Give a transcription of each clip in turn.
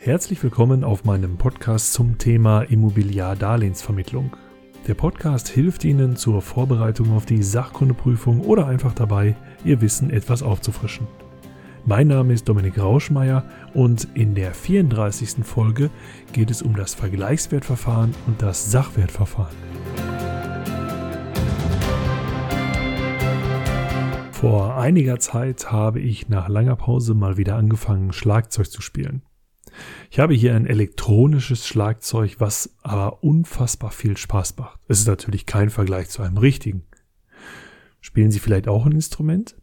Herzlich willkommen auf meinem Podcast zum Thema Immobiliardarlehensvermittlung. Der Podcast hilft Ihnen zur Vorbereitung auf die Sachkundeprüfung oder einfach dabei, Ihr Wissen etwas aufzufrischen. Mein Name ist Dominik Rauschmeier und in der 34. Folge geht es um das Vergleichswertverfahren und das Sachwertverfahren. Vor einiger Zeit habe ich nach langer Pause mal wieder angefangen, Schlagzeug zu spielen. Ich habe hier ein elektronisches Schlagzeug, was aber unfassbar viel Spaß macht. Es ist natürlich kein Vergleich zu einem richtigen. Spielen Sie vielleicht auch ein Instrument?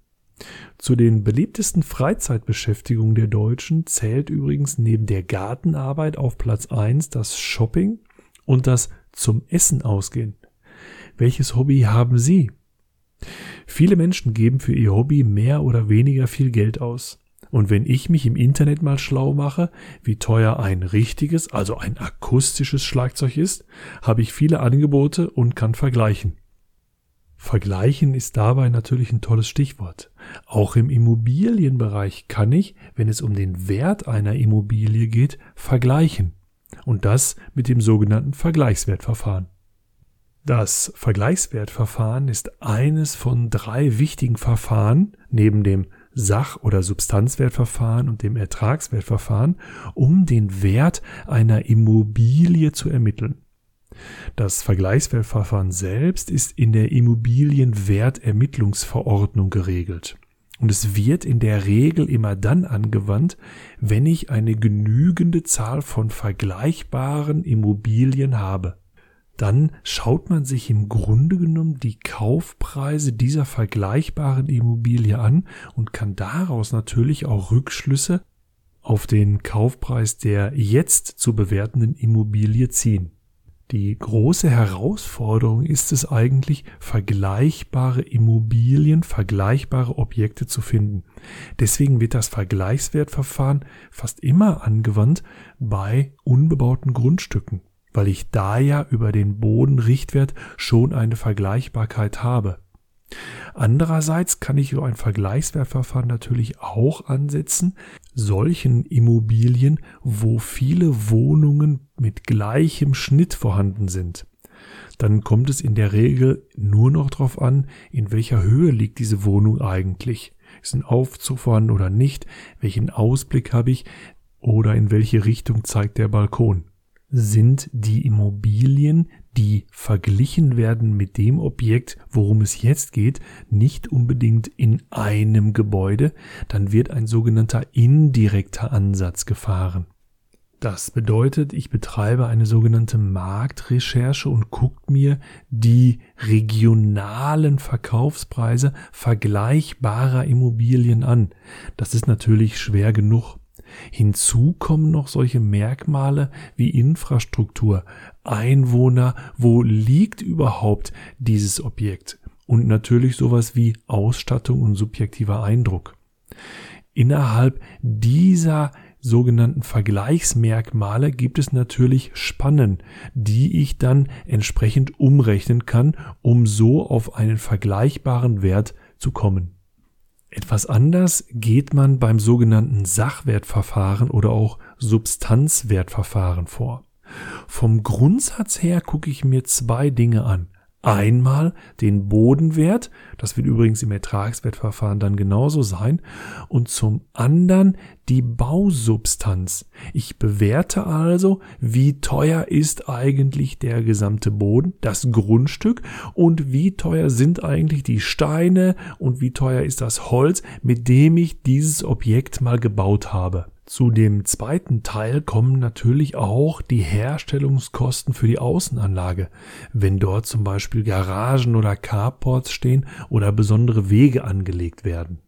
Zu den beliebtesten Freizeitbeschäftigungen der Deutschen zählt übrigens neben der Gartenarbeit auf Platz 1 das Shopping und das zum Essen ausgehen. Welches Hobby haben Sie? Viele Menschen geben für ihr Hobby mehr oder weniger viel Geld aus. Und wenn ich mich im Internet mal schlau mache, wie teuer ein richtiges, also ein akustisches Schlagzeug ist, habe ich viele Angebote und kann vergleichen. Vergleichen ist dabei natürlich ein tolles Stichwort. Auch im Immobilienbereich kann ich, wenn es um den Wert einer Immobilie geht, vergleichen. Und das mit dem sogenannten Vergleichswertverfahren. Das Vergleichswertverfahren ist eines von drei wichtigen Verfahren neben dem Sach- oder Substanzwertverfahren und dem Ertragswertverfahren, um den Wert einer Immobilie zu ermitteln. Das Vergleichswertverfahren selbst ist in der Immobilienwertermittlungsverordnung geregelt. Und es wird in der Regel immer dann angewandt, wenn ich eine genügende Zahl von vergleichbaren Immobilien habe dann schaut man sich im Grunde genommen die Kaufpreise dieser vergleichbaren Immobilie an und kann daraus natürlich auch Rückschlüsse auf den Kaufpreis der jetzt zu bewertenden Immobilie ziehen. Die große Herausforderung ist es eigentlich, vergleichbare Immobilien, vergleichbare Objekte zu finden. Deswegen wird das Vergleichswertverfahren fast immer angewandt bei unbebauten Grundstücken weil ich da ja über den Bodenrichtwert schon eine Vergleichbarkeit habe. Andererseits kann ich so ein Vergleichswertverfahren natürlich auch ansetzen, solchen Immobilien, wo viele Wohnungen mit gleichem Schnitt vorhanden sind. Dann kommt es in der Regel nur noch darauf an, in welcher Höhe liegt diese Wohnung eigentlich. Ist ein Aufzug vorhanden oder nicht? Welchen Ausblick habe ich? Oder in welche Richtung zeigt der Balkon? Sind die Immobilien, die verglichen werden mit dem Objekt, worum es jetzt geht, nicht unbedingt in einem Gebäude, dann wird ein sogenannter indirekter Ansatz gefahren. Das bedeutet, ich betreibe eine sogenannte Marktrecherche und guckt mir die regionalen Verkaufspreise vergleichbarer Immobilien an. Das ist natürlich schwer genug. Hinzu kommen noch solche Merkmale wie Infrastruktur, Einwohner, wo liegt überhaupt dieses Objekt und natürlich sowas wie Ausstattung und subjektiver Eindruck. Innerhalb dieser sogenannten Vergleichsmerkmale gibt es natürlich Spannen, die ich dann entsprechend umrechnen kann, um so auf einen vergleichbaren Wert zu kommen. Etwas anders geht man beim sogenannten Sachwertverfahren oder auch Substanzwertverfahren vor. Vom Grundsatz her gucke ich mir zwei Dinge an. Einmal den Bodenwert, das wird übrigens im Ertragswertverfahren dann genauso sein, und zum anderen die Bausubstanz. Ich bewerte also, wie teuer ist eigentlich der gesamte Boden, das Grundstück und wie teuer sind eigentlich die Steine und wie teuer ist das Holz, mit dem ich dieses Objekt mal gebaut habe. Zu dem zweiten Teil kommen natürlich auch die Herstellungskosten für die Außenanlage, wenn dort zum Beispiel Garagen oder Carports stehen oder besondere Wege angelegt werden.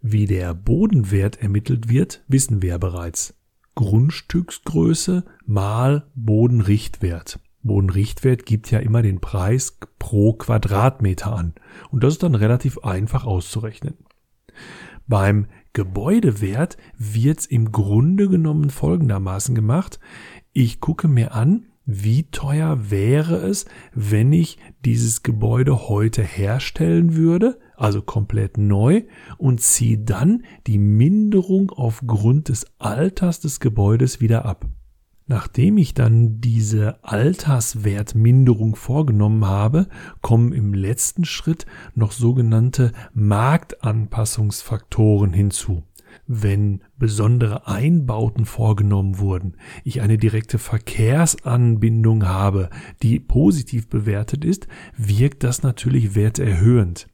Wie der Bodenwert ermittelt wird, wissen wir ja bereits. Grundstücksgröße mal Bodenrichtwert. Bodenrichtwert gibt ja immer den Preis pro Quadratmeter an und das ist dann relativ einfach auszurechnen. Beim Gebäudewert wird's im Grunde genommen folgendermaßen gemacht. Ich gucke mir an, wie teuer wäre es, wenn ich dieses Gebäude heute herstellen würde, also komplett neu, und ziehe dann die Minderung aufgrund des Alters des Gebäudes wieder ab. Nachdem ich dann diese Alterswertminderung vorgenommen habe, kommen im letzten Schritt noch sogenannte Marktanpassungsfaktoren hinzu. Wenn besondere Einbauten vorgenommen wurden, ich eine direkte Verkehrsanbindung habe, die positiv bewertet ist, wirkt das natürlich werterhöhend.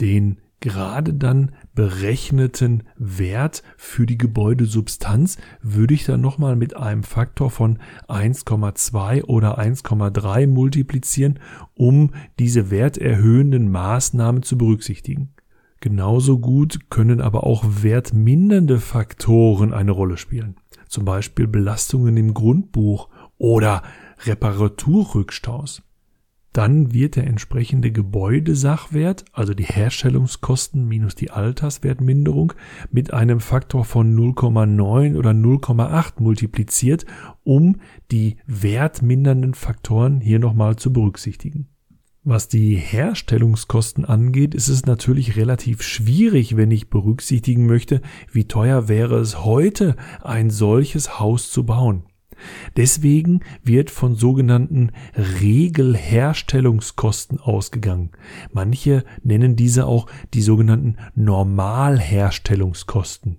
Den gerade dann berechneten Wert für die Gebäudesubstanz würde ich dann nochmal mit einem Faktor von 1,2 oder 1,3 multiplizieren, um diese werterhöhenden Maßnahmen zu berücksichtigen. Genauso gut können aber auch wertmindernde Faktoren eine Rolle spielen. Zum Beispiel Belastungen im Grundbuch oder Reparaturrückstaus. Dann wird der entsprechende Gebäudesachwert, also die Herstellungskosten minus die Alterswertminderung, mit einem Faktor von 0,9 oder 0,8 multipliziert, um die wertmindernden Faktoren hier nochmal zu berücksichtigen. Was die Herstellungskosten angeht, ist es natürlich relativ schwierig, wenn ich berücksichtigen möchte, wie teuer wäre es heute, ein solches Haus zu bauen. Deswegen wird von sogenannten Regelherstellungskosten ausgegangen. Manche nennen diese auch die sogenannten Normalherstellungskosten.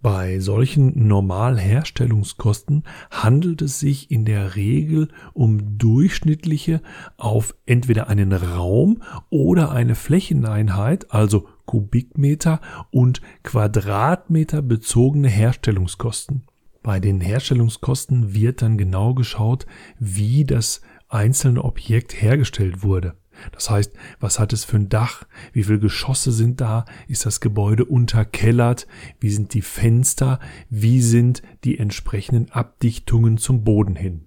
Bei solchen Normalherstellungskosten handelt es sich in der Regel um durchschnittliche auf entweder einen Raum oder eine Flächeneinheit, also Kubikmeter und Quadratmeter bezogene Herstellungskosten. Bei den Herstellungskosten wird dann genau geschaut, wie das einzelne Objekt hergestellt wurde. Das heißt, was hat es für ein Dach? Wie viele Geschosse sind da? Ist das Gebäude unterkellert? Wie sind die Fenster? Wie sind die entsprechenden Abdichtungen zum Boden hin?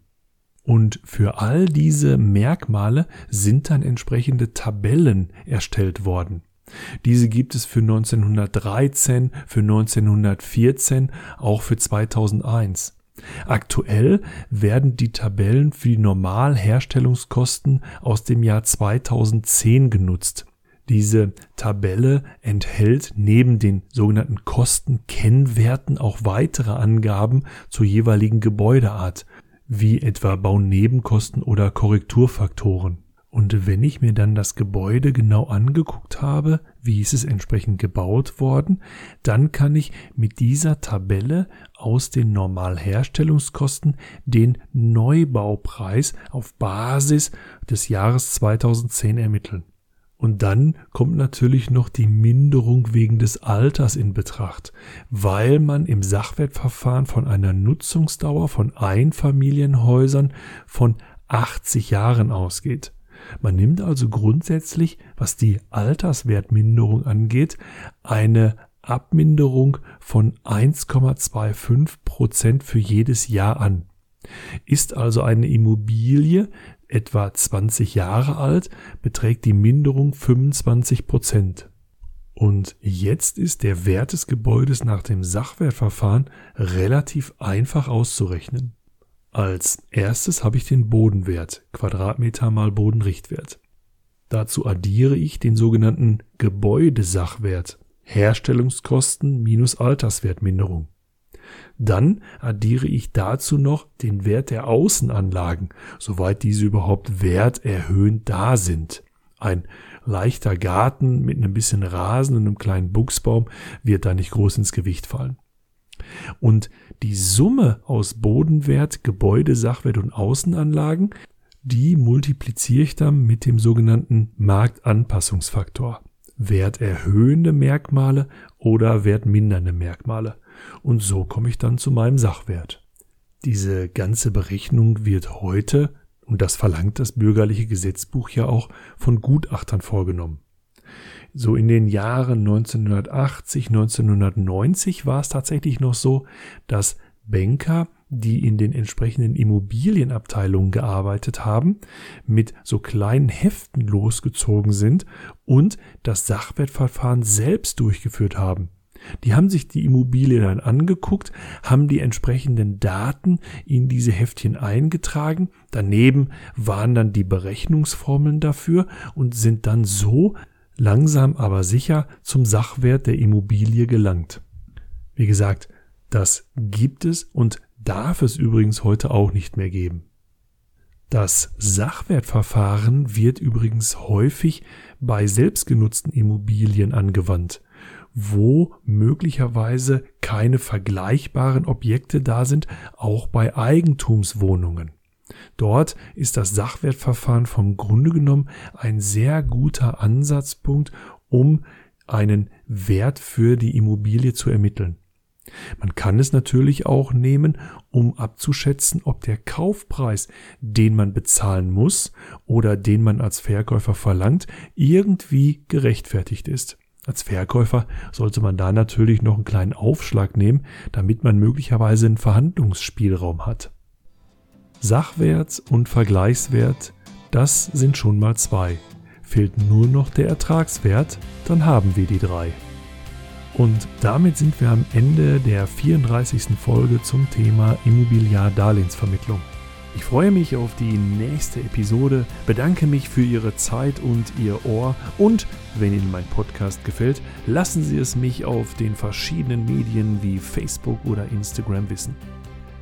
Und für all diese Merkmale sind dann entsprechende Tabellen erstellt worden. Diese gibt es für 1913, für 1914, auch für 2001. Aktuell werden die Tabellen für die Normalherstellungskosten aus dem Jahr 2010 genutzt. Diese Tabelle enthält neben den sogenannten Kostenkennwerten auch weitere Angaben zur jeweiligen Gebäudeart, wie etwa Baunebenkosten oder Korrekturfaktoren. Und wenn ich mir dann das Gebäude genau angeguckt habe, wie ist es entsprechend gebaut worden, dann kann ich mit dieser Tabelle aus den Normalherstellungskosten den Neubaupreis auf Basis des Jahres 2010 ermitteln. Und dann kommt natürlich noch die Minderung wegen des Alters in Betracht, weil man im Sachwertverfahren von einer Nutzungsdauer von Einfamilienhäusern von 80 Jahren ausgeht. Man nimmt also grundsätzlich, was die Alterswertminderung angeht, eine Abminderung von 1,25 Prozent für jedes Jahr an. Ist also eine Immobilie etwa 20 Jahre alt, beträgt die Minderung 25 Prozent. Und jetzt ist der Wert des Gebäudes nach dem Sachwertverfahren relativ einfach auszurechnen. Als erstes habe ich den Bodenwert, Quadratmeter mal Bodenrichtwert. Dazu addiere ich den sogenannten Gebäudesachwert, Herstellungskosten minus Alterswertminderung. Dann addiere ich dazu noch den Wert der Außenanlagen, soweit diese überhaupt werterhöhend da sind. Ein leichter Garten mit einem bisschen Rasen und einem kleinen Buchsbaum wird da nicht groß ins Gewicht fallen. Und die Summe aus Bodenwert, Gebäude, Sachwert und Außenanlagen, die multipliziere ich dann mit dem sogenannten Marktanpassungsfaktor. Werterhöhende Merkmale oder wertmindernde Merkmale. Und so komme ich dann zu meinem Sachwert. Diese ganze Berechnung wird heute, und das verlangt das bürgerliche Gesetzbuch ja auch, von Gutachtern vorgenommen. So in den Jahren 1980, 1990 war es tatsächlich noch so, dass Banker, die in den entsprechenden Immobilienabteilungen gearbeitet haben, mit so kleinen Heften losgezogen sind und das Sachwertverfahren selbst durchgeführt haben. Die haben sich die Immobilie dann angeguckt, haben die entsprechenden Daten in diese Heftchen eingetragen. Daneben waren dann die Berechnungsformeln dafür und sind dann so langsam aber sicher zum Sachwert der Immobilie gelangt. Wie gesagt, das gibt es und darf es übrigens heute auch nicht mehr geben. Das Sachwertverfahren wird übrigens häufig bei selbstgenutzten Immobilien angewandt, wo möglicherweise keine vergleichbaren Objekte da sind, auch bei Eigentumswohnungen. Dort ist das Sachwertverfahren vom Grunde genommen ein sehr guter Ansatzpunkt, um einen Wert für die Immobilie zu ermitteln. Man kann es natürlich auch nehmen, um abzuschätzen, ob der Kaufpreis, den man bezahlen muss oder den man als Verkäufer verlangt, irgendwie gerechtfertigt ist. Als Verkäufer sollte man da natürlich noch einen kleinen Aufschlag nehmen, damit man möglicherweise einen Verhandlungsspielraum hat. Sachwert und Vergleichswert, das sind schon mal zwei. Fehlt nur noch der Ertragswert, dann haben wir die drei. Und damit sind wir am Ende der 34. Folge zum Thema Immobiliardarlehensvermittlung. Ich freue mich auf die nächste Episode, bedanke mich für Ihre Zeit und Ihr Ohr und wenn Ihnen mein Podcast gefällt, lassen Sie es mich auf den verschiedenen Medien wie Facebook oder Instagram wissen.